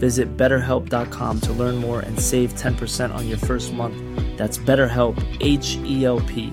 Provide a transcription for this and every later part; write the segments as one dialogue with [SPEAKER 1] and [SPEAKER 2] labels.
[SPEAKER 1] Visit betterhelp.com to learn more and save 10% on your first month. That's BetterHelp, H E L P.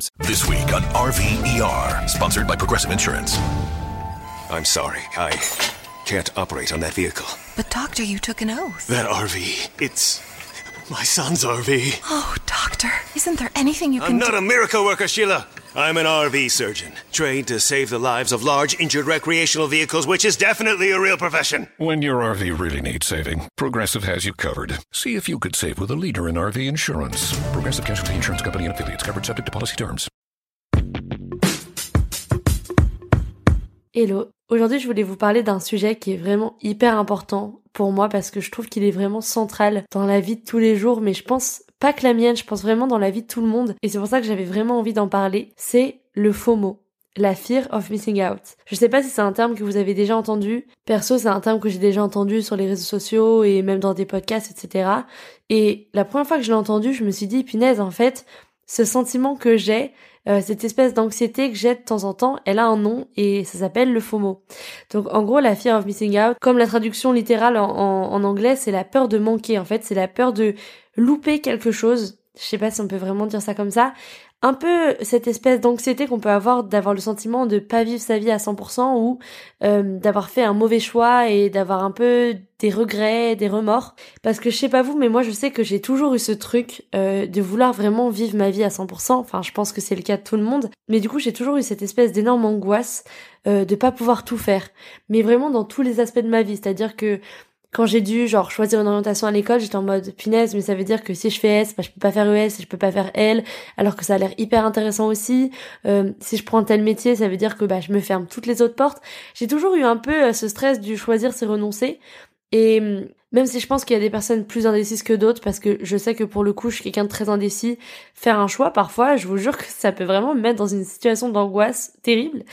[SPEAKER 2] This week on RVER, sponsored by Progressive Insurance.
[SPEAKER 3] I'm sorry, I can't operate on that vehicle.
[SPEAKER 4] But, Doctor, you took an oath.
[SPEAKER 3] That RV, it's my son's RV.
[SPEAKER 4] Oh, Doctor, isn't there anything you
[SPEAKER 3] I'm
[SPEAKER 4] can
[SPEAKER 3] not
[SPEAKER 4] do?
[SPEAKER 3] a miracle worker, Sheila. I'm an RV surgeon, trained to save the lives of large injured recreational vehicles, which is definitely a real profession.
[SPEAKER 2] When your RV really needs saving, Progressive has you covered. See if you could save with a leader in RV insurance. Progressive Casualty Insurance Company and affiliates covered subject to policy terms.
[SPEAKER 5] Hello, aujourd'hui je voulais vous parler d'un sujet qui est vraiment hyper important pour moi parce que je trouve qu'il est vraiment central dans la vie de tous les jours, mais je pense pas que la mienne, je pense vraiment dans la vie de tout le monde et c'est pour ça que j'avais vraiment envie d'en parler, c'est le FOMO. La fear of missing out. Je sais pas si c'est un terme que vous avez déjà entendu. Perso, c'est un terme que j'ai déjà entendu sur les réseaux sociaux et même dans des podcasts, etc. Et la première fois que je l'ai entendu, je me suis dit, punaise, en fait, ce sentiment que j'ai, euh, cette espèce d'anxiété que j'ai de temps en temps, elle a un nom et ça s'appelle le FOMO. Donc en gros, la fear of missing out, comme la traduction littérale en, anglais, c'est la peur de manquer. En fait, c'est la peur de louper quelque chose. Je sais pas si on peut vraiment dire ça comme ça. Un peu cette espèce d'anxiété qu'on peut avoir d'avoir le sentiment de pas vivre sa vie à 100% ou euh, d'avoir fait un mauvais choix et d'avoir un peu des regrets, des remords. Parce que je sais pas vous, mais moi je sais que j'ai toujours eu ce truc euh, de vouloir vraiment vivre ma vie à 100%. Enfin, je pense que c'est le cas de tout le monde. Mais du coup, j'ai toujours eu cette espèce d'énorme angoisse euh, de pas pouvoir tout faire. Mais vraiment dans tous les aspects de ma vie. C'est-à-dire que quand j'ai dû genre choisir une orientation à l'école, j'étais en mode punaise, mais ça veut dire que si je fais S, bah, je peux pas faire ES et je peux pas faire L, alors que ça a l'air hyper intéressant aussi. Euh, si je prends tel métier, ça veut dire que bah je me ferme toutes les autres portes. J'ai toujours eu un peu euh, ce stress du choisir c'est renoncer. Et hum, même si je pense qu'il y a des personnes plus indécises que d'autres, parce que je sais que pour le coup, je suis quelqu'un de très indécis, faire un choix, parfois, je vous jure que ça peut vraiment me mettre dans une situation d'angoisse terrible.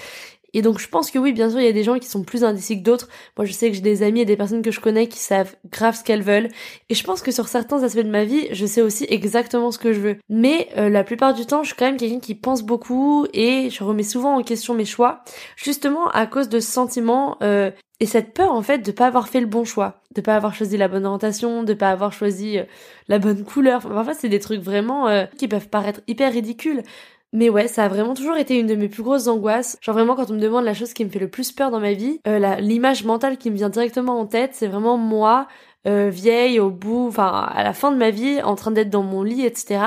[SPEAKER 5] Et donc je pense que oui, bien sûr, il y a des gens qui sont plus indécis que d'autres. Moi, je sais que j'ai des amis et des personnes que je connais qui savent grave ce qu'elles veulent. Et je pense que sur certains aspects de ma vie, je sais aussi exactement ce que je veux. Mais euh, la plupart du temps, je suis quand même quelqu'un qui pense beaucoup et je remets souvent en question mes choix, justement à cause de ce sentiment euh, et cette peur en fait de pas avoir fait le bon choix, de pas avoir choisi la bonne orientation, de pas avoir choisi euh, la bonne couleur. Enfin, parfois, c'est des trucs vraiment euh, qui peuvent paraître hyper ridicules. Mais ouais, ça a vraiment toujours été une de mes plus grosses angoisses. Genre vraiment quand on me demande la chose qui me fait le plus peur dans ma vie, euh, l'image mentale qui me vient directement en tête, c'est vraiment moi, euh, vieille, au bout, enfin à la fin de ma vie, en train d'être dans mon lit, etc.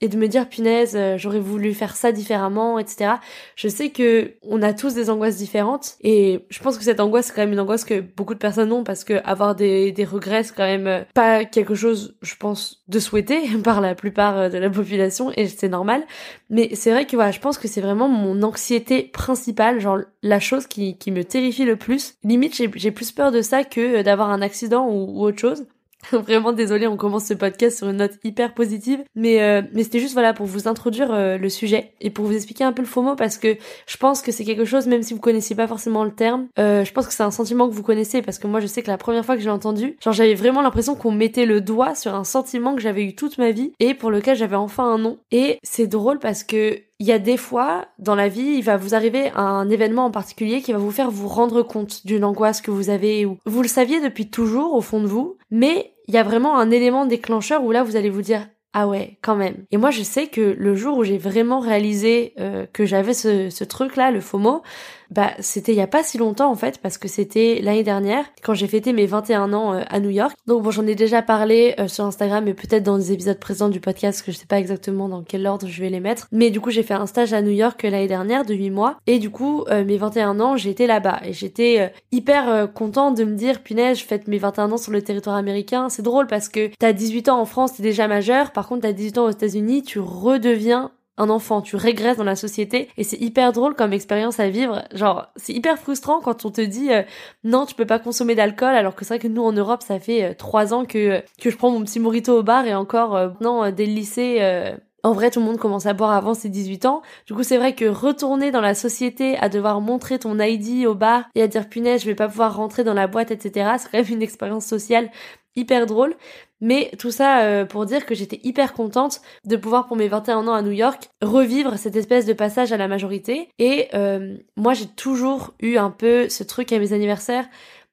[SPEAKER 5] et de me dire punaise, euh, j'aurais voulu faire ça différemment, etc. Je sais que on a tous des angoisses différentes et je pense que cette angoisse c'est quand même une angoisse que beaucoup de personnes ont parce que avoir des, des regrets c'est quand même euh, pas quelque chose, je pense, de souhaiter par la plupart euh, de la population et c'est normal. Mais c'est vrai que voilà, je pense que c'est vraiment mon anxiété principale, genre la chose qui, qui me terrifie le plus. Limite j'ai plus peur de ça que d'avoir un accident ou autre chose. Vraiment désolé, on commence ce podcast sur une note hyper positive, mais euh, mais c'était juste voilà pour vous introduire euh, le sujet et pour vous expliquer un peu le FOMO parce que je pense que c'est quelque chose même si vous connaissiez pas forcément le terme, euh, je pense que c'est un sentiment que vous connaissez parce que moi je sais que la première fois que j'ai entendu, genre j'avais vraiment l'impression qu'on mettait le doigt sur un sentiment que j'avais eu toute ma vie et pour lequel j'avais enfin un nom. Et c'est drôle parce que il y a des fois dans la vie, il va vous arriver un événement en particulier qui va vous faire vous rendre compte d'une angoisse que vous avez ou vous le saviez depuis toujours au fond de vous, mais il y a vraiment un élément déclencheur où là vous allez vous dire ah ouais, quand même. Et moi, je sais que le jour où j'ai vraiment réalisé euh, que j'avais ce, truc-là, le FOMO, bah, c'était il y a pas si longtemps en fait, parce que c'était l'année dernière, quand j'ai fêté mes 21 ans euh, à New York. Donc bon, j'en ai déjà parlé euh, sur Instagram et peut-être dans des épisodes présents du podcast, que je sais pas exactement dans quel ordre je vais les mettre. Mais du coup, j'ai fait un stage à New York l'année dernière de 8 mois. Et du coup, mes 21 ans, j'étais là-bas. Et j'étais hyper contente de me dire, punaise, je fête mes 21 ans sur le territoire américain. C'est drôle parce que t'as 18 ans en France, t'es déjà majeur par contre, t'as 18 ans aux États-Unis, tu redeviens un enfant, tu régresses dans la société et c'est hyper drôle comme expérience à vivre. Genre, c'est hyper frustrant quand on te dit euh, non, tu peux pas consommer d'alcool alors que c'est vrai que nous en Europe, ça fait euh, trois ans que que je prends mon petit morito au bar et encore euh, non dès le lycée en vrai, tout le monde commence à boire avant ses 18 ans. Du coup, c'est vrai que retourner dans la société à devoir montrer ton ID au bar et à dire punaise, je vais pas pouvoir rentrer dans la boîte, etc. C'est quand même une expérience sociale hyper drôle. Mais tout ça euh, pour dire que j'étais hyper contente de pouvoir pour mes 21 ans à New York revivre cette espèce de passage à la majorité. Et euh, moi j'ai toujours eu un peu ce truc à mes anniversaires.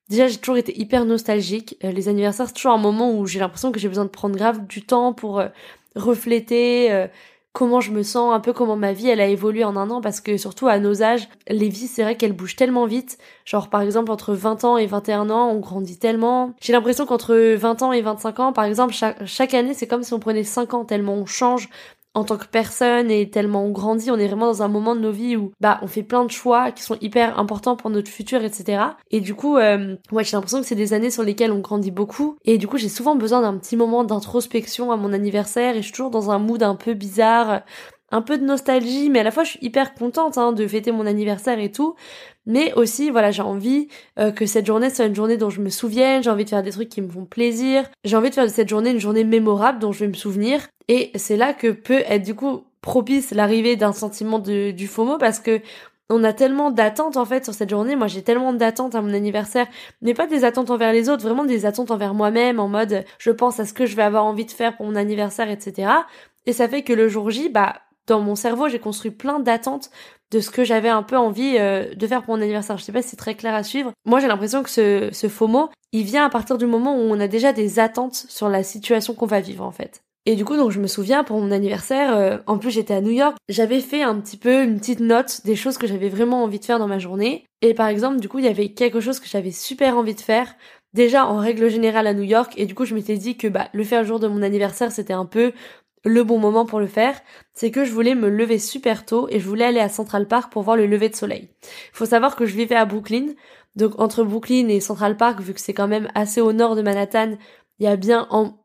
[SPEAKER 5] Déjà j'ai toujours été hyper nostalgique. Euh, les anniversaires c'est toujours un moment où j'ai l'impression que j'ai besoin de prendre grave du temps pour refléter comment je me sens, un peu comment ma vie elle a évolué en un an parce que surtout à nos âges, les vies c'est vrai qu'elles bougent tellement vite. Genre par exemple entre 20 ans et 21 ans, on grandit tellement. J'ai l'impression qu'entre 20 ans et 25 ans, par exemple, chaque, année c'est comme si on prenait 5 ans tellement on change, en tant que personne et tellement on grandit, on est vraiment dans un moment de nos vies où bah on fait plein de choix qui sont hyper importants pour notre futur, etc. Et du coup, euh, ouais, j'ai l'impression que c'est des années sur lesquelles on grandit beaucoup. Et du coup, j'ai souvent besoin d'un petit moment d'introspection à mon anniversaire et je suis toujours dans un mood un peu bizarre un peu de nostalgie, mais à la fois je suis hyper contente hein, de fêter mon anniversaire et tout. Mais aussi, voilà, j'ai envie euh, que cette journée soit une journée dont je me souvienne, j'ai envie de faire des trucs qui me font plaisir, j'ai envie de faire de cette journée une journée mémorable dont je vais me souvenir. Et c'est là que peut être du coup propice l'arrivée d'un sentiment de, du FOMO parce que on a tellement d'attentes en fait sur cette journée. Moi j'ai tellement d'attentes à mon anniversaire, mais pas des attentes envers les autres, vraiment des attentes envers moi-même en mode je pense à ce que je vais avoir envie de faire pour mon anniversaire, etc. Et ça fait que le jour J, bah dans mon cerveau, j'ai construit plein d'attentes de ce que j'avais un peu envie euh, de faire pour mon anniversaire. Je sais pas si c'est très clair à suivre. Moi, j'ai l'impression que ce, ce FOMO, il vient à partir du moment où on a déjà des attentes sur la situation qu'on va vivre, en fait. Et du coup, donc je me souviens pour mon anniversaire, euh, en plus j'étais à New York, j'avais fait un petit peu une petite note des choses que j'avais vraiment envie de faire dans ma journée. Et par exemple, du coup, il y avait quelque chose que j'avais super envie de faire. Déjà en règle générale à New York, et du coup je m'étais dit que bah le faire le jour de mon anniversaire c'était un peu le bon moment pour le faire, c'est que je voulais me lever super tôt et je voulais aller à Central Park pour voir le lever de soleil. Il faut savoir que je vivais à Brooklyn, donc entre Brooklyn et Central Park, vu que c'est quand même assez au nord de Manhattan, il y a bien en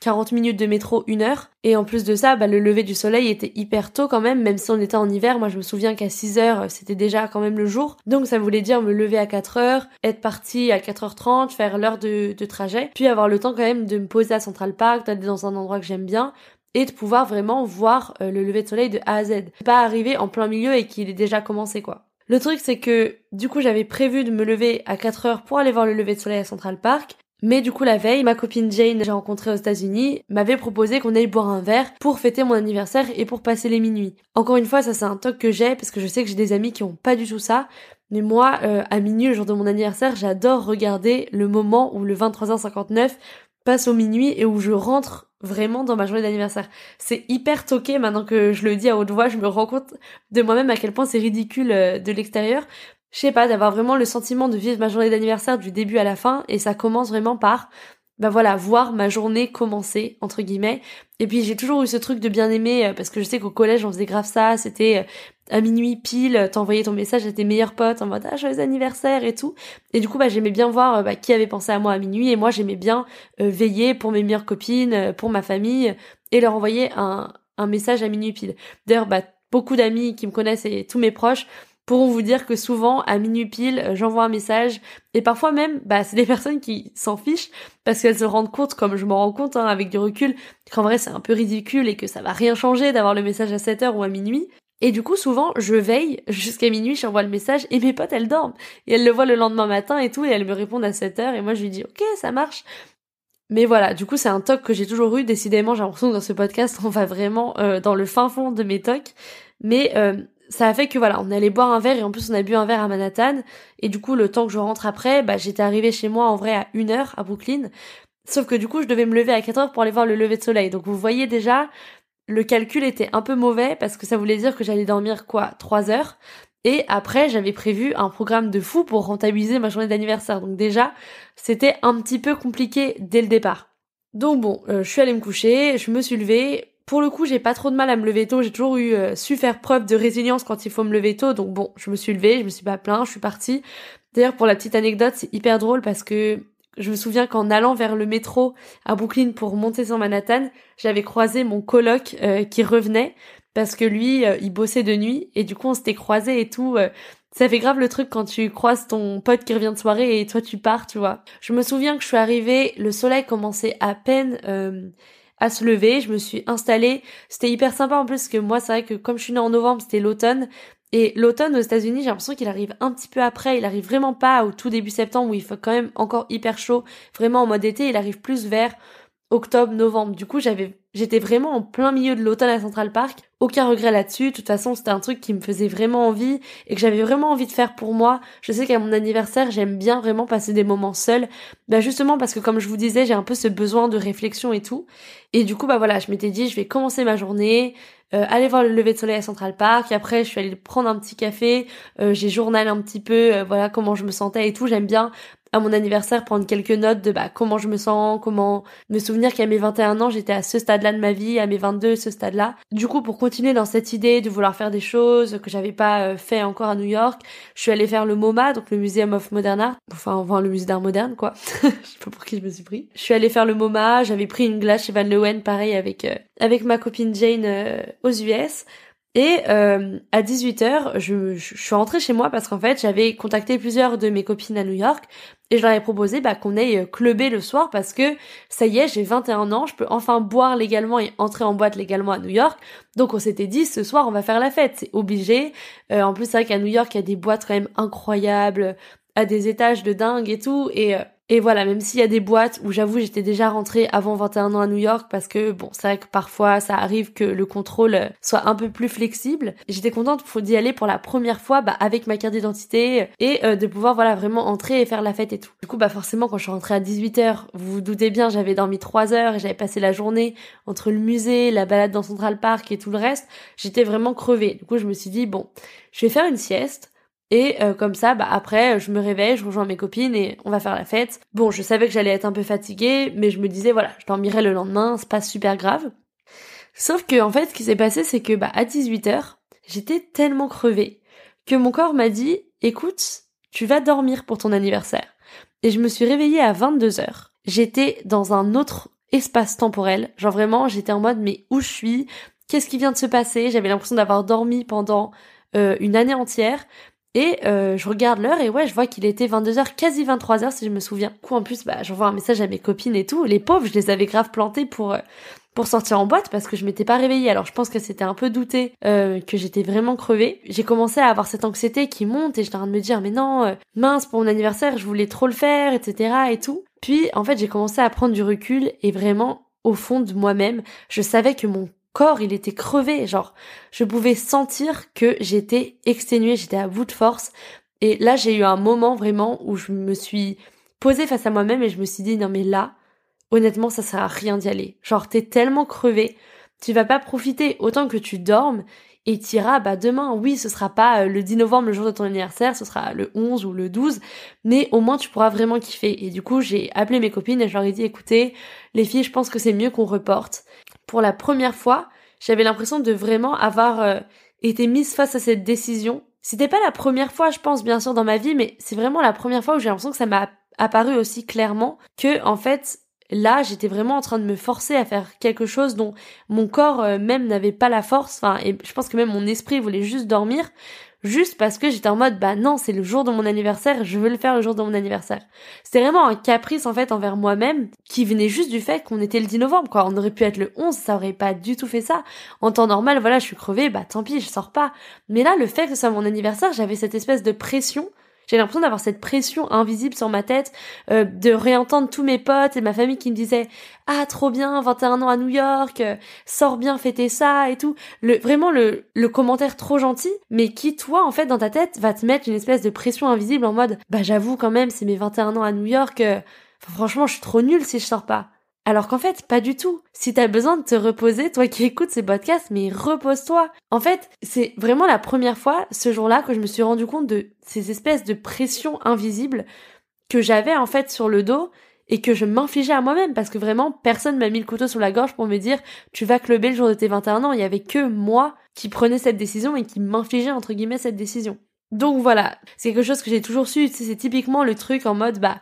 [SPEAKER 5] 40 minutes de métro, une heure. Et en plus de ça, bah, le lever du soleil était hyper tôt quand même, même si on était en hiver. Moi, je me souviens qu'à 6 heures, c'était déjà quand même le jour. Donc, ça voulait dire me lever à 4 heures, être parti à 4h30, faire l'heure de, de trajet, puis avoir le temps quand même de me poser à Central Park, d'aller dans un endroit que j'aime bien, et de pouvoir vraiment voir euh, le lever de soleil de A à Z. Pas arriver en plein milieu et qu'il ait déjà commencé quoi. Le truc c'est que du coup j'avais prévu de me lever à 4 heures pour aller voir le lever de soleil à Central Park. Mais du coup la veille, ma copine Jane que j'ai rencontrée aux États-Unis m'avait proposé qu'on aille boire un verre pour fêter mon anniversaire et pour passer les minuit. Encore une fois, ça c'est un toc que j'ai parce que je sais que j'ai des amis qui ont pas du tout ça. Mais moi, euh, à minuit, le jour de mon anniversaire, j'adore regarder le moment où le 23h59 passe au minuit et où je rentre vraiment dans ma journée d'anniversaire. C'est hyper toqué maintenant que je le dis à haute voix, je me rends compte de moi-même à quel point c'est ridicule euh, de l'extérieur. Je sais pas, d'avoir vraiment le sentiment de vivre ma journée d'anniversaire du début à la fin et ça commence vraiment par bah voilà, voir ma journée commencer, entre guillemets, Et puis j'ai toujours eu ce truc de bien aimer, parce que je sais qu'au collège on faisait grave ça, c'était à minuit pile, t'envoyais ton message à tes meilleurs potes en mode ah joyeux anniversaire et tout. Et du coup bah j'aimais bien voir bah, qui avait pensé à moi à minuit et moi j'aimais bien veiller pour mes meilleures copines, pour ma famille et leur envoyer un, un message à minuit pile. D'ailleurs bah beaucoup d'amis qui me connaissent et tous mes proches pourront vous dire que souvent à minuit pile euh, j'envoie un message et parfois même bah c'est des personnes qui s'en fichent parce qu'elles se rendent compte comme je m'en rends compte hein, avec du recul qu'en vrai c'est un peu ridicule et que ça va rien changer d'avoir le message à 7h ou à minuit et du coup souvent je veille jusqu'à minuit j'envoie le message et mes potes elles dorment et elles le voient le lendemain matin et tout et elles me répondent à 7h et moi je lui dis ok ça marche mais voilà, du coup, c'est un toc que j'ai toujours eu. Décidément, j'ai l'impression que dans ce podcast, on va vraiment euh, dans le fin fond de mes tocs. Mais euh, ça a fait que voilà, on allait boire un verre et en plus on a bu un verre à Manhattan. Et du coup, le temps que je rentre après, bah, j'étais arrivée chez moi en vrai à une heure à Brooklyn. Sauf que du coup, je devais me lever à 4 heures pour aller voir le lever de soleil. Donc vous voyez déjà, le calcul était un peu mauvais parce que ça voulait dire que j'allais dormir quoi 3 heures. Et après, j'avais prévu un programme de fou pour rentabiliser ma journée d'anniversaire. Donc déjà, c'était un petit peu compliqué dès le départ. Donc bon, euh, je suis allée me coucher, je me suis levée, pour le coup, j'ai pas trop de mal à me lever tôt. J'ai toujours eu euh, su faire preuve de résilience quand il faut me lever tôt. Donc bon, je me suis levée, je me suis pas plaint, je suis partie. D'ailleurs, pour la petite anecdote, c'est hyper drôle parce que je me souviens qu'en allant vers le métro à Brooklyn pour monter sur Manhattan, j'avais croisé mon coloc euh, qui revenait parce que lui, euh, il bossait de nuit et du coup, on s'était croisés et tout. ça fait grave le truc quand tu croises ton pote qui revient de soirée et toi tu pars, tu vois. Je me souviens que je suis arrivée, le soleil commençait à peine à se lever, je me suis installée. C'était hyper sympa en plus que moi, c'est vrai que comme je suis née en novembre, c'était l'automne. Et l'automne aux États-Unis, j'ai l'impression qu'il arrive un petit peu après. Il arrive vraiment pas au tout début septembre où il fait quand même encore hyper chaud. Vraiment en mode été, il arrive plus vers octobre, novembre. Du coup, j'avais, j'étais vraiment en plein milieu de l'automne à Central Park. Aucun regret là-dessus. De toute façon, c'était un truc qui me faisait vraiment envie et que j'avais vraiment envie de faire pour moi. Je sais qu'à mon anniversaire, j'aime bien vraiment passer des moments seuls. Bah, justement parce que comme je vous disais, j'ai un peu ce besoin de réflexion et tout. Et du coup, bah voilà, je m'étais dit, je vais commencer ma journée, euh, aller voir le lever de soleil à Central Park. Après, je suis allée prendre un petit café. Euh, j'ai journalé un petit peu, euh, voilà comment je me sentais et tout. J'aime bien à mon anniversaire prendre quelques notes de bah comment je me sens, comment me souvenir qu'à mes 21 ans j'étais à ce stade-là de ma vie, à mes 22 ce stade-là. Du coup pour continuer dans cette idée de vouloir faire des choses que j'avais pas euh, fait encore à New York, je suis allée faire le MoMA, donc le Museum of Modern Art, enfin enfin le musée d'art moderne quoi. je sais pas pour qui je me suis pris. Je suis allée faire le MoMA, j'avais pris une glace chez Van Leeuwen pareil avec euh, avec ma copine Jane euh, aux US. Et euh, à 18h, je, je, suis rentrée chez moi parce qu'en fait, j'avais contacté plusieurs de mes copines à New York et je leur ai proposé bah, qu'on aille euh, clubber le soir parce que ça y est, j'ai 21 ans, je peux enfin boire légalement et entrer en boîte légalement à New York. Donc on s'était dit, ce soir, on va faire la fête, c'est obligé. Euh, en plus, c'est vrai qu'à New York, il y a des boîtes quand même incroyables, à des étages de dingue et tout. Et et voilà, même s'il y a des boîtes où j'avoue j'étais déjà rentrée avant 21 ans à New York parce que bon, c'est vrai que parfois ça arrive que le contrôle soit un peu plus flexible. J'étais contente d'y aller pour la première fois bah, avec ma carte d'identité et euh, de pouvoir voilà vraiment entrer et faire la fête et tout. Du coup bah forcément quand je suis rentrée à 18h, vous vous doutez bien, j'avais dormi 3 heures et j'avais passé la journée entre le musée, la balade dans Central Park et tout le reste, j'étais vraiment crevée. Du coup je me suis dit bon, je vais faire une sieste et euh, comme ça, bah après, je me réveille, je rejoins mes copines et on va faire la fête. Bon, je savais que j'allais être un peu fatiguée, mais je me disais voilà, je dormirai le lendemain, c'est pas super grave. Sauf que en fait, ce qui s'est passé, c'est que bah à 18h, j'étais tellement crevée que mon corps m'a dit écoute, tu vas dormir pour ton anniversaire. Et je me suis réveillée à 22h. J'étais dans un autre espace temporel, genre vraiment, j'étais en mode mais où je suis? Qu'est-ce qui vient de se passer? J'avais l'impression d'avoir dormi pendant euh, une année entière et euh, je regarde l'heure et ouais, je vois qu'il était 22h, quasi 23h si je me souviens. Du coup, en plus, bah, j'envoie un message à mes copines et tout. Les pauvres, je les avais grave plantées pour euh, pour sortir en boîte parce que je m'étais pas réveillée. Alors je pense que c'était un peu douté euh, que j'étais vraiment crevée. J'ai commencé à avoir cette anxiété qui monte et j'étais en train de me dire mais non, mince pour mon anniversaire, je voulais trop le faire, etc. et tout. Puis en fait j'ai commencé à prendre du recul et vraiment au fond de moi-même, je savais que mon corps, il était crevé, genre je pouvais sentir que j'étais exténuée, j'étais à bout de force. Et là, j'ai eu un moment vraiment où je me suis posée face à moi-même et je me suis dit non mais là, honnêtement, ça sert à rien d'y aller. Genre t'es tellement crevé, tu vas pas profiter autant que tu dormes et t'iras bah demain. Oui, ce sera pas euh, le 10 novembre le jour de ton anniversaire, ce sera le 11 ou le 12, mais au moins tu pourras vraiment kiffer. Et du coup, j'ai appelé mes copines et je leur ai dit écoutez, les filles, je pense que c'est mieux qu'on reporte. Pour la première fois, j'avais l'impression de vraiment avoir euh, été mise face à cette décision. C'était pas la première fois, je pense, bien sûr, dans ma vie, mais c'est vraiment la première fois où j'ai l'impression que ça m'a apparu aussi clairement que, en fait, là, j'étais vraiment en train de me forcer à faire quelque chose dont mon corps euh, même n'avait pas la force. Enfin, et je pense que même mon esprit voulait juste dormir, juste parce que j'étais en mode, bah non, c'est le jour de mon anniversaire, je veux le faire le jour de mon anniversaire. C'était vraiment un caprice en fait envers moi-même qui venait juste du fait qu'on était le 10 novembre, quoi. On aurait pu être le 11, ça aurait pas du tout fait ça. En temps normal, voilà, je suis crevée, bah tant pis, je sors pas. Mais là, le fait que ce soit mon anniversaire, j'avais cette espèce de pression j'ai l'impression d'avoir cette pression invisible sur ma tête, euh, de réentendre tous mes potes et ma famille qui me disaient ah trop bien, 21 ans à New York, euh, sors bien fêter ça et tout. Le vraiment le le commentaire trop gentil, mais qui toi en fait dans ta tête va te mettre une espèce de pression invisible en mode bah j'avoue quand même c'est mes 21 ans à New York. Euh, franchement, je suis trop nulle si je sors pas. Alors qu'en fait, pas du tout. Si t'as besoin de te reposer, toi qui écoutes ces podcasts, mais repose-toi. En fait, c'est vraiment la première fois, ce jour-là, que je me suis rendu compte de ces espèces de pressions invisibles que j'avais en fait sur le dos et que je m'infligeais à moi-même parce que vraiment personne m'a mis le couteau sur la gorge pour me dire tu vas cluber le jour de tes 21 ans. Il y avait que moi qui prenais cette décision et qui m'infligeait entre guillemets cette décision. Donc voilà, c'est quelque chose que j'ai toujours su, c'est typiquement le truc en mode bah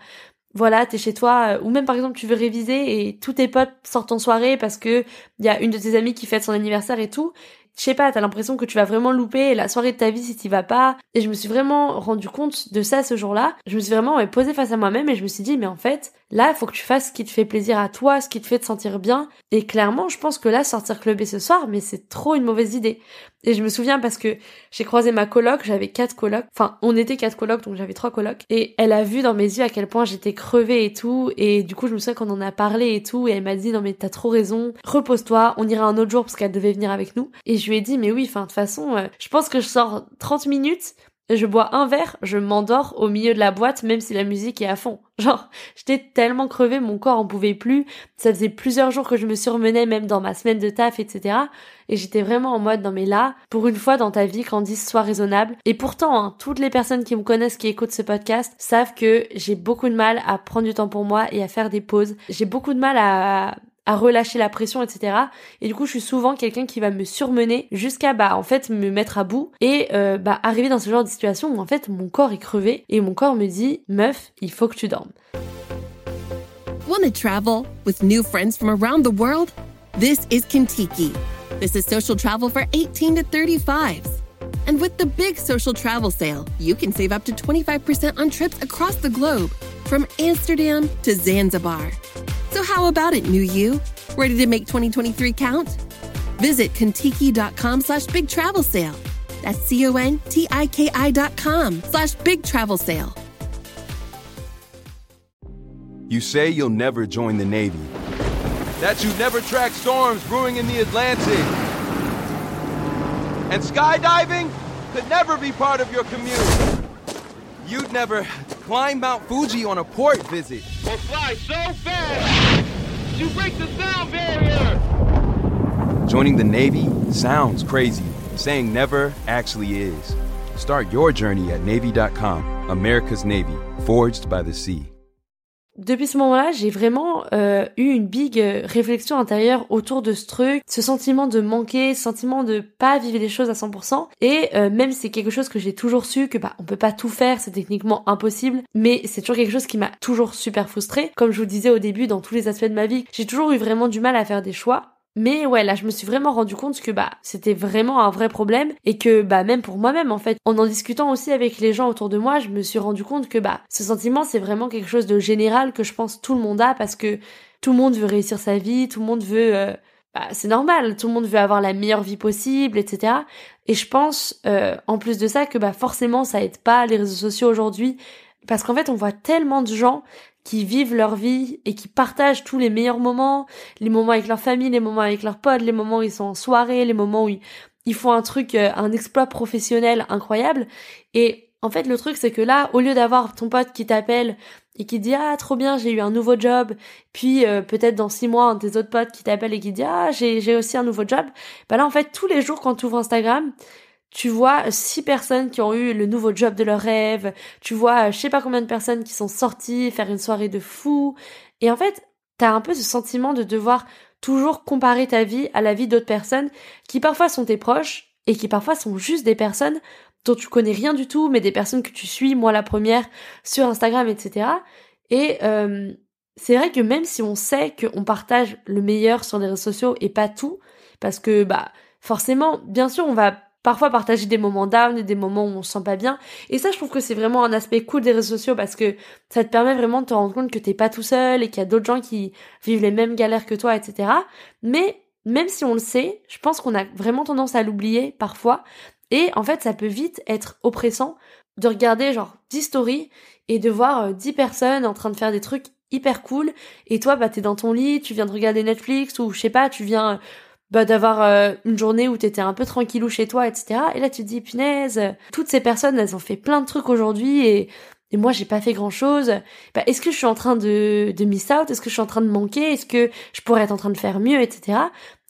[SPEAKER 5] voilà, t'es chez toi, euh, ou même par exemple tu veux réviser et tous tes potes sortent en soirée parce que il y a une de tes amies qui fête son anniversaire et tout, je sais pas, t'as l'impression que tu vas vraiment louper la soirée de ta vie si t'y vas pas. Et je me suis vraiment rendu compte de ça ce jour-là. Je me suis vraiment posé face à moi-même et je me suis dit, mais en fait, là, il faut que tu fasses ce qui te fait plaisir à toi, ce qui te fait te sentir bien. Et clairement, je pense que là, sortir clubber ce soir, mais c'est trop une mauvaise idée. Et je me souviens parce que j'ai croisé ma coloc, j'avais quatre colocs. Enfin, on était quatre colocs, donc j'avais trois colocs. Et elle a vu dans mes yeux à quel point j'étais crevée et tout. Et du coup, je me souviens qu'on en a parlé et tout. Et elle m'a dit, non mais t'as trop raison, repose-toi, on ira un autre jour parce qu'elle devait venir avec nous. Et je lui ai dit, mais oui, enfin, de toute façon, euh, je pense que je sors 30 minutes, je bois un verre, je m'endors au milieu de la boîte, même si la musique est à fond. Genre, j'étais tellement crevée, mon corps en pouvait plus. Ça faisait plusieurs jours que je me surmenais, même dans ma semaine de taf, etc. Et j'étais vraiment en mode, non mais là, pour une fois dans ta vie, Candice, sois raisonnable. Et pourtant, hein, toutes les personnes qui me connaissent, qui écoutent ce podcast, savent que j'ai beaucoup de mal à prendre du temps pour moi et à faire des pauses. J'ai beaucoup de mal à à relâcher la pression, etc. Et du coup, je suis souvent quelqu'un qui va me surmener jusqu'à, bah, en fait, me mettre à bout et, euh, bah, arriver dans ce genre de situation où, en fait, mon corps est crevé et mon corps me dit, meuf, il faut que tu dormes.
[SPEAKER 6] Wanna travel with new friends from around the world? This is Kintiki. This is social travel for 18 to 35s. And with the big social travel sale, you can save up to 25% on trips across the globe, from Amsterdam to Zanzibar. So how about it, new you? Ready to make 2023 count? Visit Kontiki.com slash big travel sale. That's C-O-N-T-I-K-I dot com slash big travel sale.
[SPEAKER 7] You say you'll never join the Navy. That you never track storms brewing in the Atlantic. And skydiving could never be part of your commute. You'd never climb Mount Fuji on a port visit.
[SPEAKER 8] Or fly so fast you break the sound barrier.
[SPEAKER 7] Joining the Navy sounds crazy. Saying never actually is. Start your journey at Navy.com. America's Navy, forged by the sea.
[SPEAKER 5] Depuis ce moment-là, j'ai vraiment euh, eu une big euh, réflexion intérieure autour de ce truc, ce sentiment de manquer, ce sentiment de pas vivre les choses à 100%. Et euh, même c'est quelque chose que j'ai toujours su que bah on peut pas tout faire, c'est techniquement impossible, mais c'est toujours quelque chose qui m'a toujours super frustrée. Comme je vous disais au début, dans tous les aspects de ma vie, j'ai toujours eu vraiment du mal à faire des choix. Mais ouais, là, je me suis vraiment rendu compte que bah c'était vraiment un vrai problème et que bah même pour moi-même en fait, en en discutant aussi avec les gens autour de moi, je me suis rendu compte que bah ce sentiment c'est vraiment quelque chose de général que je pense tout le monde a parce que tout le monde veut réussir sa vie, tout le monde veut euh, bah, c'est normal, tout le monde veut avoir la meilleure vie possible, etc. Et je pense, euh, en plus de ça, que bah forcément ça aide pas les réseaux sociaux aujourd'hui, parce qu'en fait on voit tellement de gens qui vivent leur vie et qui partagent tous les meilleurs moments, les moments avec leur famille, les moments avec leurs potes, les moments où ils sont en soirée, les moments où ils, font un truc, euh, un exploit professionnel incroyable. Et en fait, le truc, c'est que là, au lieu d'avoir ton pote qui t'appelle et qui dit ah trop bien j'ai eu un nouveau job puis euh, peut-être dans six mois tes autres potes qui t'appelle et qui dit ah j'ai j'ai aussi un nouveau job bah là en fait tous les jours quand tu ouvres Instagram tu vois six personnes qui ont eu le nouveau job de leur rêve tu vois je sais pas combien de personnes qui sont sorties faire une soirée de fou et en fait t'as un peu ce sentiment de devoir toujours comparer ta vie à la vie d'autres personnes qui parfois sont tes proches et qui parfois sont juste des personnes dont tu connais rien du tout, mais des personnes que tu suis, moi la première, sur Instagram, etc. Et euh, c'est vrai que même si on sait qu'on partage le meilleur sur les réseaux sociaux et pas tout, parce que bah forcément, bien sûr, on va parfois partager des moments down et des moments où on se sent pas bien. Et ça, je trouve que c'est vraiment un aspect cool des réseaux sociaux parce que ça te permet vraiment de te rendre compte que t'es pas tout seul et qu'il y a d'autres gens qui vivent les mêmes galères que toi, etc. Mais même si on le sait, je pense qu'on a vraiment tendance à l'oublier parfois et en fait, ça peut vite être oppressant de regarder genre 10 stories et de voir 10 euh, personnes en train de faire des trucs hyper cool et toi bah t'es dans ton lit, tu viens de regarder Netflix ou je sais pas, tu viens bah d'avoir euh, une journée où t'étais un peu tranquillou chez toi, etc. Et là tu te dis punaise, toutes ces personnes elles ont fait plein de trucs aujourd'hui et et moi j'ai pas fait grand chose. Bah, est-ce que je suis en train de, de miss out? Est-ce que je suis en train de manquer? Est-ce que je pourrais être en train de faire mieux, etc.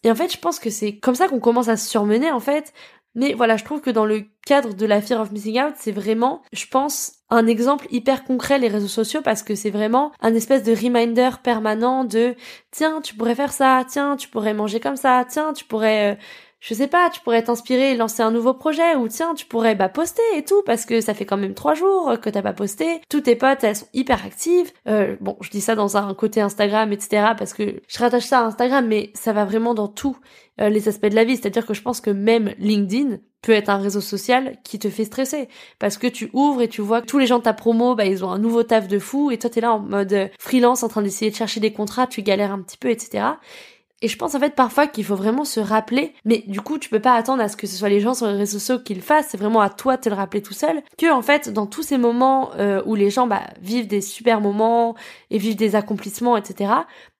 [SPEAKER 5] Et en fait, je pense que c'est comme ça qu'on commence à se surmener en fait, mais voilà, je trouve que dans le cadre de la fear of missing out, c'est vraiment, je pense, un exemple hyper concret les réseaux sociaux parce que c'est vraiment un espèce de reminder permanent de tiens, tu pourrais faire ça, tiens, tu pourrais manger comme ça, tiens, tu pourrais euh, je sais pas, tu pourrais t'inspirer et lancer un nouveau projet, ou tiens, tu pourrais bah poster et tout, parce que ça fait quand même trois jours que t'as pas posté. Toutes tes potes, elles sont hyper actives. Euh, bon, je dis ça dans un côté Instagram, etc., parce que je rattache ça à Instagram, mais ça va vraiment dans tous euh, les aspects de la vie. C'est-à-dire que je pense que même LinkedIn peut être un réseau social qui te fait stresser, parce que tu ouvres et tu vois que tous les gens de ta promo, bah ils ont un nouveau taf de fou, et toi t'es là en mode freelance en train d'essayer de chercher des contrats, tu galères un petit peu, etc. Et je pense en fait parfois qu'il faut vraiment se rappeler, mais du coup tu peux pas attendre à ce que ce soit les gens sur les réseaux sociaux qui le fassent, c'est vraiment à toi de te le rappeler tout seul, que en fait dans tous ces moments euh, où les gens bah, vivent des super moments et vivent des accomplissements, etc.,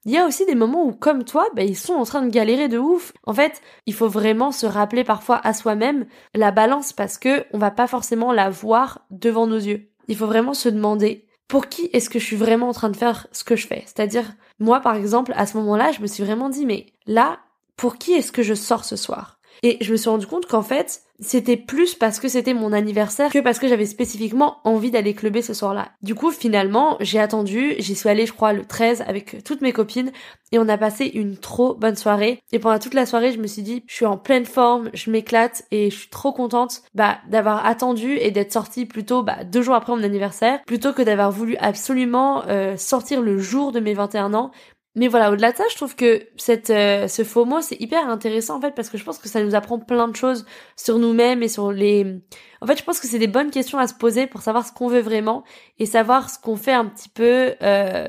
[SPEAKER 5] il y a aussi des moments où comme toi, bah, ils sont en train de galérer de ouf. En fait, il faut vraiment se rappeler parfois à soi-même la balance parce que on va pas forcément la voir devant nos yeux. Il faut vraiment se demander pour qui est-ce que je suis vraiment en train de faire ce que je fais? C'est-à-dire, moi par exemple, à ce moment-là, je me suis vraiment dit, mais là, pour qui est-ce que je sors ce soir? Et je me suis rendu compte qu'en fait, c'était plus parce que c'était mon anniversaire que parce que j'avais spécifiquement envie d'aller clubber ce soir-là. Du coup, finalement, j'ai attendu, j'y suis allée, je crois, le 13 avec toutes mes copines et on a passé une trop bonne soirée. Et pendant toute la soirée, je me suis dit, je suis en pleine forme, je m'éclate et je suis trop contente, bah, d'avoir attendu et d'être sortie plutôt, bah, deux jours après mon anniversaire, plutôt que d'avoir voulu absolument euh, sortir le jour de mes 21 ans mais voilà, au-delà de ça, je trouve que cette, euh, ce faux mot, c'est hyper intéressant en fait parce que je pense que ça nous apprend plein de choses sur nous-mêmes et sur les... En fait, je pense que c'est des bonnes questions à se poser pour savoir ce qu'on veut vraiment et savoir ce qu'on fait un petit peu euh,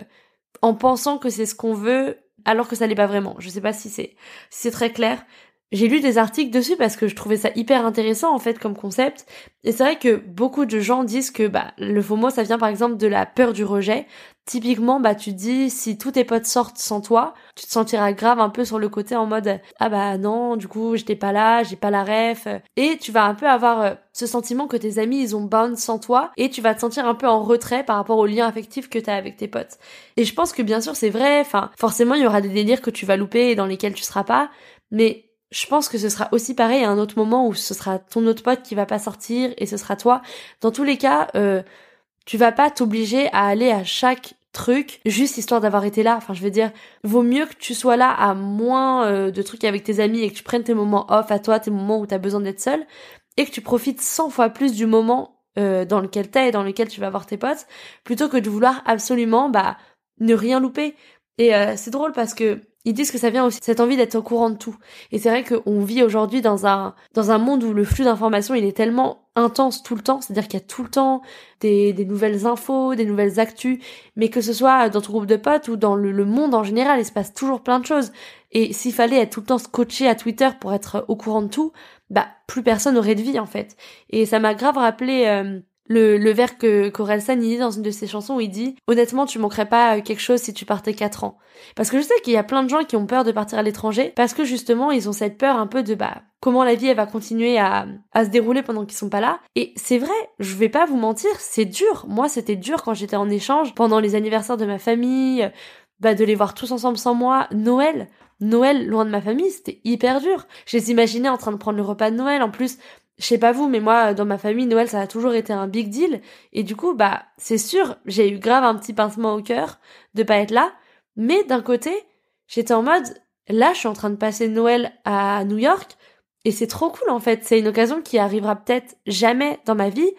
[SPEAKER 5] en pensant que c'est ce qu'on veut alors que ça l'est pas vraiment. Je sais pas si c'est si c'est très clair, j'ai lu des articles dessus parce que je trouvais ça hyper intéressant en fait comme concept. Et c'est vrai que beaucoup de gens disent que bah, le FOMO ça vient par exemple de la peur du rejet. Typiquement, bah tu dis si tous tes potes sortent sans toi, tu te sentiras grave un peu sur le côté en mode ah bah non, du coup j'étais pas là, j'ai pas la ref et tu vas un peu avoir euh, ce sentiment que tes amis ils ont bound sans toi et tu vas te sentir un peu en retrait par rapport au lien affectif que t'as avec tes potes. Et je pense que bien sûr c'est vrai, enfin forcément il y aura des délires que tu vas louper et dans lesquels tu seras pas, mais je pense que ce sera aussi pareil à un autre moment où ce sera ton autre pote qui va pas sortir et ce sera toi. Dans tous les cas, euh, tu vas pas t'obliger à aller à chaque truc juste histoire d'avoir été là. Enfin, je veux dire, vaut mieux que tu sois là à moins euh, de trucs avec tes amis et que tu prennes tes moments off à toi, tes moments où t'as besoin d'être seul et que tu profites 100 fois plus du moment euh, dans lequel t'es et dans lequel tu vas voir tes potes plutôt que de vouloir absolument bah ne rien louper. Et euh, c'est drôle parce que ils disent que ça vient aussi cette envie d'être au courant de tout. Et c'est vrai qu'on vit aujourd'hui dans un dans un monde où le flux d'informations il est tellement intense tout le temps, c'est-à-dire qu'il y a tout le temps des, des nouvelles infos, des nouvelles actus, mais que ce soit dans ton groupe de potes ou dans le, monde en général, il se passe toujours plein de choses. Et s'il fallait être tout le temps scotché à Twitter pour être au courant de tout, bah plus personne n'aurait de vie en fait. Et ça m'a grave rappelé euh, le, vers que San dit dans une de ses chansons où il dit honnêtement tu manquerais pas quelque chose si tu partais 4 ans parce que je sais qu'il y a plein de gens qui ont peur de partir à l'étranger parce que justement ils ont cette peur un peu de bah comment la vie elle va continuer à, à se dérouler pendant qu'ils sont pas là. Et c'est vrai, je vais pas vous mentir, c'est dur. Moi, c'était dur quand j'étais en échange pendant les anniversaires de ma famille, bah de les voir tous ensemble sans moi. Noël, Noël loin de ma famille, c'était hyper dur. Je les imaginais en train de prendre le repas de Noël. En plus, je sais pas vous, mais moi, dans ma famille, Noël, ça a toujours été un big deal. Et du coup, bah, c'est sûr, j'ai eu grave un petit pincement au cœur de pas être là. Mais d'un côté, j'étais en mode, là, je suis en train de passer Noël à New York. Et c'est trop cool, en fait. C'est une occasion qui arrivera peut-être jamais dans ma vie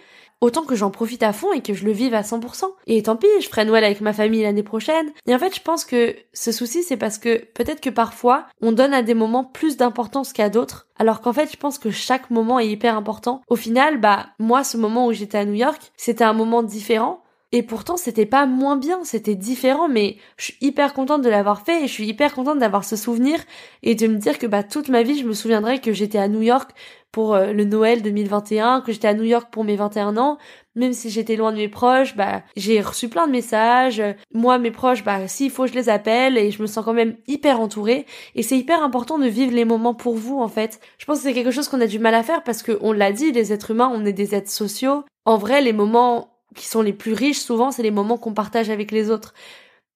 [SPEAKER 5] autant que j'en profite à fond et que je le vive à 100%. Et tant pis, je ferai Noël avec ma famille l'année prochaine. Et en fait, je pense que ce souci, c'est parce que peut-être que parfois, on donne à des moments plus d'importance qu'à d'autres. Alors qu'en fait, je pense que chaque moment est hyper important. Au final, bah, moi, ce moment où j'étais à New York, c'était un moment différent. Et pourtant, c'était pas moins bien, c'était différent, mais je suis hyper contente de l'avoir fait et je suis hyper contente d'avoir ce souvenir et de me dire que bah toute ma vie, je me souviendrai que j'étais à New York pour euh, le Noël 2021, que j'étais à New York pour mes 21 ans, même si j'étais loin de mes proches, bah j'ai reçu plein de messages. Moi, mes proches, bah s'il faut, je les appelle et je me sens quand même hyper entourée. Et c'est hyper important de vivre les moments pour vous, en fait. Je pense que c'est quelque chose qu'on a du mal à faire parce que on l'a dit, les êtres humains, on est des êtres sociaux. En vrai, les moments qui sont les plus riches, souvent, c'est les moments qu'on partage avec les autres.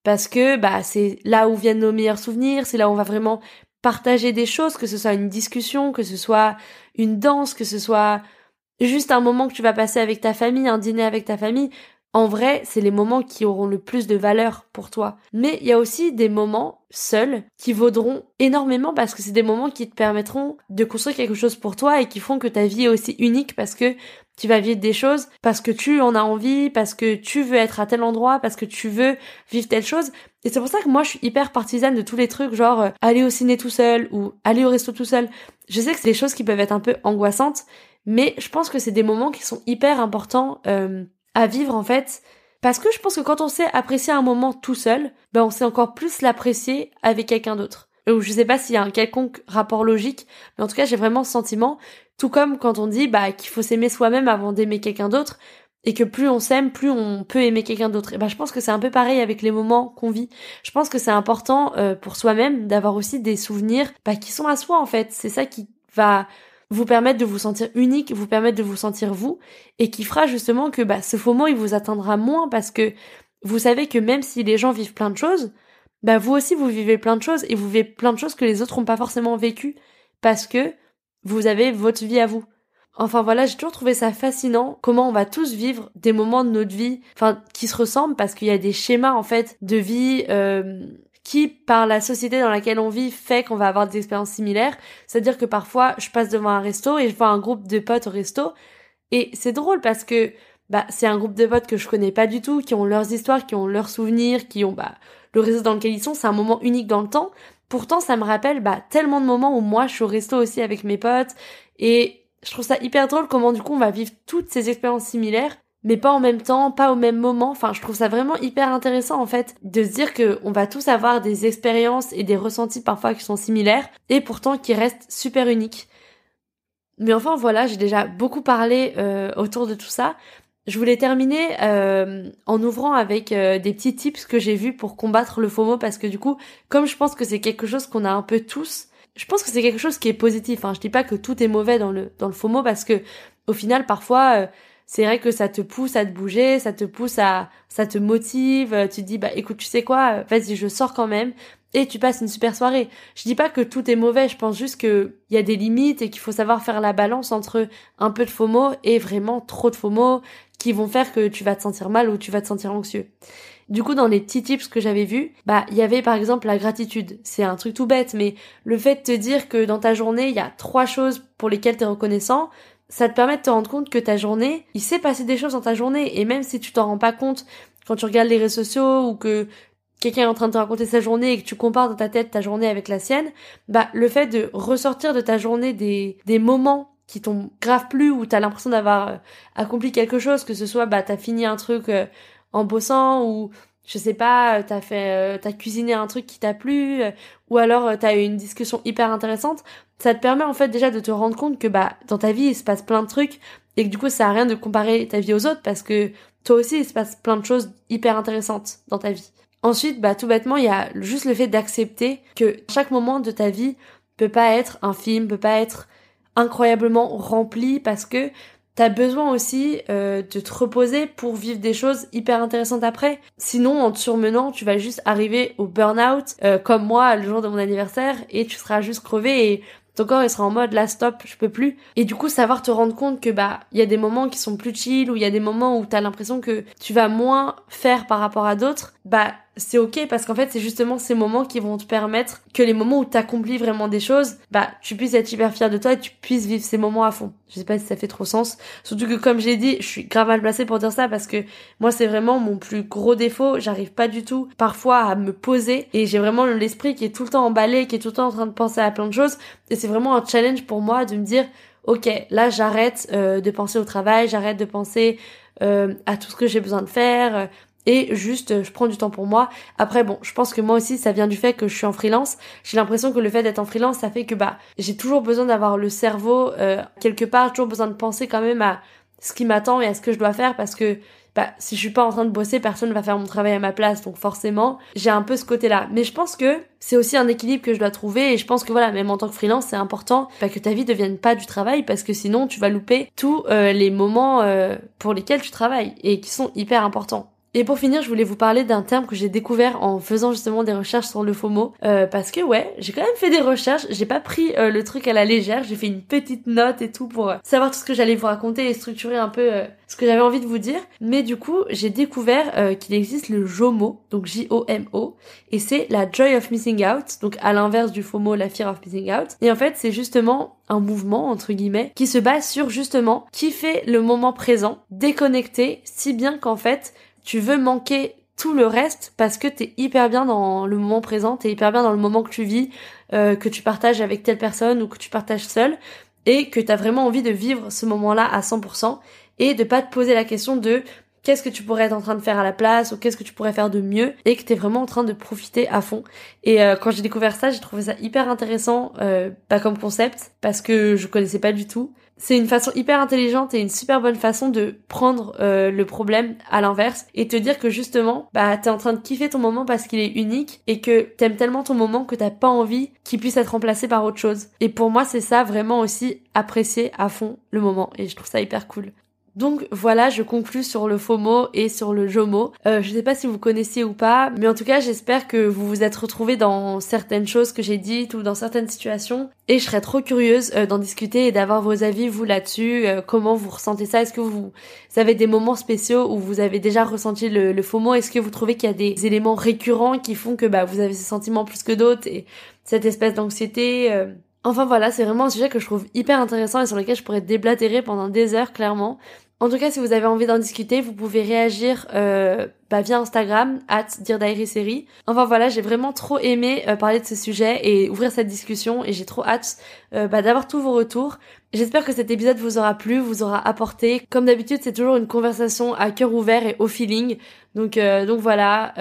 [SPEAKER 5] Parce que bah c'est là où viennent nos meilleurs souvenirs, c'est là où on va vraiment partager des choses, que ce soit une discussion, que ce soit une danse, que ce soit juste un moment que tu vas passer avec ta famille, un dîner avec ta famille. En vrai, c'est les moments qui auront le plus de valeur pour toi. Mais il y a aussi des moments seuls qui vaudront énormément parce que c'est des moments qui te permettront de construire quelque chose pour toi et qui font que ta vie est aussi unique parce que tu vas vivre des choses parce que tu en as envie, parce que tu veux être à tel endroit, parce que tu veux vivre telle chose. Et c'est pour ça que moi je suis hyper partisane de tous les trucs genre euh, aller au ciné tout seul ou aller au resto tout seul. Je sais que c'est des choses qui peuvent être un peu angoissantes, mais je pense que c'est des moments qui sont hyper importants euh, à vivre en fait. Parce que je pense que quand on sait apprécier un moment tout seul, ben on sait encore plus l'apprécier avec quelqu'un d'autre. Ou je sais pas s'il y a un quelconque rapport logique, mais en tout cas j'ai vraiment ce sentiment tout comme quand on dit bah qu'il faut s'aimer soi-même avant d'aimer quelqu'un d'autre et que plus on s'aime, plus on peut aimer quelqu'un d'autre. Et ben je pense que c'est un peu pareil avec les moments qu'on vit. Je pense que c'est important euh, pour soi-même d'avoir aussi des souvenirs bah, qui sont à soi en fait. C'est ça qui va vous permettre de vous sentir unique, vous permettre de vous sentir vous, et qui fera justement que bah, ce faux mot il vous atteindra moins parce que vous savez que même si les gens vivent plein de choses, bah vous aussi vous vivez plein de choses et vous vivez plein de choses que les autres n'ont pas forcément vécues parce que vous avez votre vie à vous. Enfin voilà, j'ai toujours trouvé ça fascinant comment on va tous vivre des moments de notre vie, enfin qui se ressemblent parce qu'il y a des schémas en fait de vie euh, qui par la société dans laquelle on vit fait qu'on va avoir des expériences similaires. C'est-à-dire que parfois je passe devant un resto et je vois un groupe de potes au resto et c'est drôle parce que bah c'est un groupe de potes que je connais pas du tout, qui ont leurs histoires, qui ont leurs souvenirs, qui ont bah le réseau dans lequel ils sont, c'est un moment unique dans le temps Pourtant, ça me rappelle bah, tellement de moments où moi, je suis au resto aussi avec mes potes. Et je trouve ça hyper drôle comment du coup, on va vivre toutes ces expériences similaires mais pas en même temps, pas au même moment. Enfin, je trouve ça vraiment hyper intéressant en fait de se dire que on va tous avoir des expériences et des ressentis parfois qui sont similaires et pourtant qui restent super uniques. Mais enfin voilà, j'ai déjà beaucoup parlé euh, autour de tout ça. Je voulais terminer euh, en ouvrant avec euh, des petits tips que j'ai vus pour combattre le FOMO parce que du coup, comme je pense que c'est quelque chose qu'on a un peu tous, je pense que c'est quelque chose qui est positif. Hein. Je dis pas que tout est mauvais dans le dans le FOMO parce que au final, parfois, euh, c'est vrai que ça te pousse à te bouger, ça te pousse à, ça te motive. Tu te dis bah écoute, tu sais quoi, vas-y, je sors quand même et tu passes une super soirée. Je dis pas que tout est mauvais, je pense juste que il y a des limites et qu'il faut savoir faire la balance entre un peu de FOMO et vraiment trop de FOMO, qui vont faire que tu vas te sentir mal ou tu vas te sentir anxieux. Du coup, dans les petits tips que j'avais vus, bah, il y avait par exemple la gratitude. C'est un truc tout bête, mais le fait de te dire que dans ta journée, il y a trois choses pour lesquelles tu es reconnaissant, ça te permet de te rendre compte que ta journée, il s'est passé des choses dans ta journée, et même si tu t'en rends pas compte quand tu regardes les réseaux sociaux ou que quelqu'un est en train de te raconter sa journée et que tu compares dans ta tête ta journée avec la sienne, bah, le fait de ressortir de ta journée des, des moments qui t'ont grave plu ou t'as l'impression d'avoir euh, accompli quelque chose, que ce soit bah t'as fini un truc euh, en bossant ou je sais pas, euh, t'as fait, t'as cuisiné un truc qui t'a plu, ou alors t'as eu une discussion hyper intéressante, ça te permet en fait déjà de te rendre compte que bah dans ta vie il se passe plein de trucs et que du coup ça a rien de comparer ta vie aux autres parce que toi aussi il se passe plein de choses hyper intéressantes dans ta vie. Ensuite, bah tout bêtement, il y a juste le fait d'accepter que chaque moment de ta vie peut pas être un film, peut pas être incroyablement rempli parce que t'as besoin aussi euh, de te reposer pour vivre des choses hyper intéressantes après. Sinon, en te surmenant, tu vas juste arriver au burn-out, euh, comme moi le jour de mon anniversaire, et tu seras juste crevé et ton corps il sera en mode là stop, je peux plus. Et du coup, savoir te rendre compte que bah il y a des moments qui sont plus chill ou il y a des moments où t'as l'impression que tu vas moins faire par rapport à d'autres, bah c'est ok parce qu'en fait c'est justement ces moments qui vont te permettre que les moments où t'accomplis vraiment des choses, bah tu puisses être hyper fier de toi et tu puisses vivre ces moments à fond. Je sais pas si ça fait trop sens. Surtout que comme j'ai dit, je suis grave mal placée pour dire ça parce que moi c'est vraiment mon plus gros défaut. J'arrive pas du tout parfois à me poser et j'ai vraiment l'esprit qui est tout le temps emballé, qui est tout le temps en train de penser à plein de choses et c'est vraiment un challenge pour moi de me dire ok là j'arrête euh, de penser au travail, j'arrête de penser euh, à tout ce que j'ai besoin de faire et juste euh, je prends du temps pour moi. Après bon, je pense que moi aussi ça vient du fait que je suis en freelance. J'ai l'impression que le fait d'être en freelance, ça fait que bah j'ai toujours besoin d'avoir le cerveau euh, quelque part, toujours besoin de penser quand même à ce qui m'attend et à ce que je dois faire parce que bah si je suis pas en train de bosser, personne ne va faire mon travail à ma place. Donc forcément, j'ai un peu ce côté-là. Mais je pense que c'est aussi un équilibre que je dois trouver et je pense que voilà, même en tant que freelance, c'est important bah, que ta vie devienne pas du travail parce que sinon tu vas louper tous euh, les moments pour lesquels tu travailles et qui sont hyper importants. Et pour finir, je voulais vous parler d'un terme que j'ai découvert en faisant justement des recherches sur le FOMO. Euh, parce que ouais, j'ai quand même fait des recherches, j'ai pas pris euh, le truc à la légère, j'ai fait une petite note et tout pour euh, savoir tout ce que j'allais vous raconter et structurer un peu ce que j'avais envie de vous dire. Mais du coup, j'ai découvert qu'il existe le JOMO, donc J-O-M-O, et c'est la Joy of Missing Out, donc à l'inverse du FOMO, la Fear of Missing Out. Et en fait, c'est justement un mouvement, entre guillemets, qui se base sur justement kiffer le moment présent, déconnecter, si bien qu'en fait, tu veux manquer tout le reste parce que t'es hyper bien dans le moment présent, t'es hyper bien dans le moment que tu vis, euh, que tu partages avec telle personne ou que tu partages seul et que t'as vraiment envie de vivre ce moment-là à 100% et de pas te poser la question de qu'est-ce que tu pourrais être en train de faire à la place ou qu'est-ce que tu pourrais faire de mieux et que t'es vraiment en train de profiter à fond. Et euh, quand j'ai découvert ça, j'ai trouvé ça hyper intéressant, euh, pas comme concept parce que je connaissais pas du tout c'est une façon hyper intelligente et une super bonne façon de prendre euh, le problème à l'inverse et te dire que justement bah t'es en train de kiffer ton moment parce qu'il est unique et que t'aimes tellement ton moment que t'as pas envie qu'il puisse être remplacé par autre chose. Et pour moi c'est ça vraiment aussi apprécier à fond le moment et je trouve ça hyper cool donc voilà, je conclus sur le FOMO et sur le JOMO. Euh, je sais pas si vous connaissez ou pas, mais en tout cas j'espère que vous vous êtes retrouvés dans certaines choses que j'ai dites ou dans certaines situations. Et je serais trop curieuse euh, d'en discuter et d'avoir vos avis vous là-dessus. Euh, comment vous ressentez ça? Est-ce que vous, avez des moments spéciaux où vous avez déjà ressenti le, FOMO? Est-ce que vous trouvez qu'il y a des éléments récurrents qui font que bah, vous avez ces sentiments plus que d'autres et cette espèce d'anxiété euh, Enfin voilà, c'est vraiment un sujet que je trouve hyper intéressant et sur lequel je pourrais déblatérer pendant des heures clairement. En tout cas, si vous avez envie d'en discuter, vous pouvez réagir euh, bah, via Instagram, at série. Enfin voilà, j'ai vraiment trop aimé euh, parler de ce sujet et ouvrir cette discussion et j'ai trop hâte euh, bah, d'avoir tous vos retours. J'espère que cet épisode vous aura plu, vous aura apporté. Comme d'habitude, c'est toujours une conversation à cœur ouvert et au feeling. Donc, donc voilà.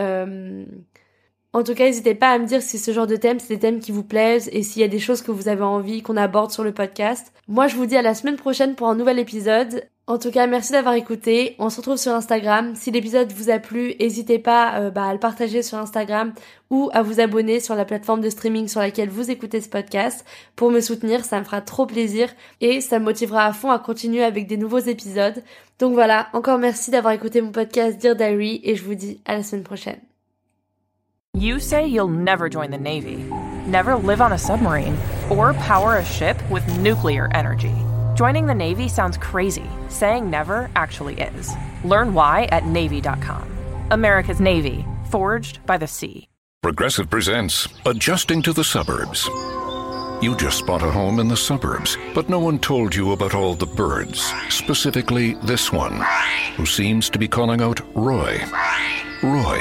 [SPEAKER 5] En tout cas, n'hésitez pas à me dire si ce genre de thème, c'est des thèmes qui vous plaisent et s'il y a des choses que vous avez envie qu'on aborde sur le podcast. Moi, je vous dis à la semaine prochaine pour un nouvel épisode. En tout cas, merci d'avoir écouté. On se retrouve sur Instagram. Si l'épisode vous a plu, n'hésitez pas euh, bah, à le partager sur Instagram ou à vous abonner sur la plateforme de streaming sur laquelle vous écoutez ce podcast. Pour me soutenir, ça me fera trop plaisir et ça me motivera à fond à continuer avec des nouveaux épisodes. Donc voilà, encore merci d'avoir écouté mon podcast Dear Diary et je vous dis à la semaine prochaine.
[SPEAKER 9] You say you'll never join the Navy, never live on a submarine, or power a ship with nuclear energy. Joining the Navy sounds crazy. Saying never actually is. Learn why at Navy.com. America's Navy, forged by the sea.
[SPEAKER 2] Progressive presents Adjusting to the Suburbs. You just bought a home in the suburbs, but no one told you about all the birds, specifically this one, who seems to be calling out Roy. Roy.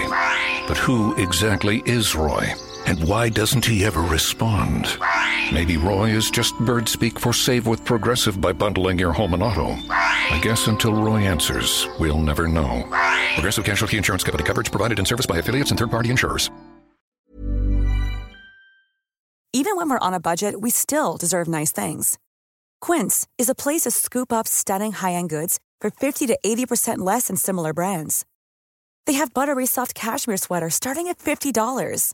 [SPEAKER 2] But who exactly is Roy? And why doesn't he ever respond? Maybe Roy is just bird speak for save with Progressive by bundling your home and auto. I guess until Roy answers, we'll never know. Progressive Casualty Insurance Company coverage provided in service by affiliates and third party insurers.
[SPEAKER 10] Even when we're on a budget, we still deserve nice things. Quince is a place to scoop up stunning high end goods for 50 to 80% less than similar brands. They have buttery soft cashmere sweaters starting at $50,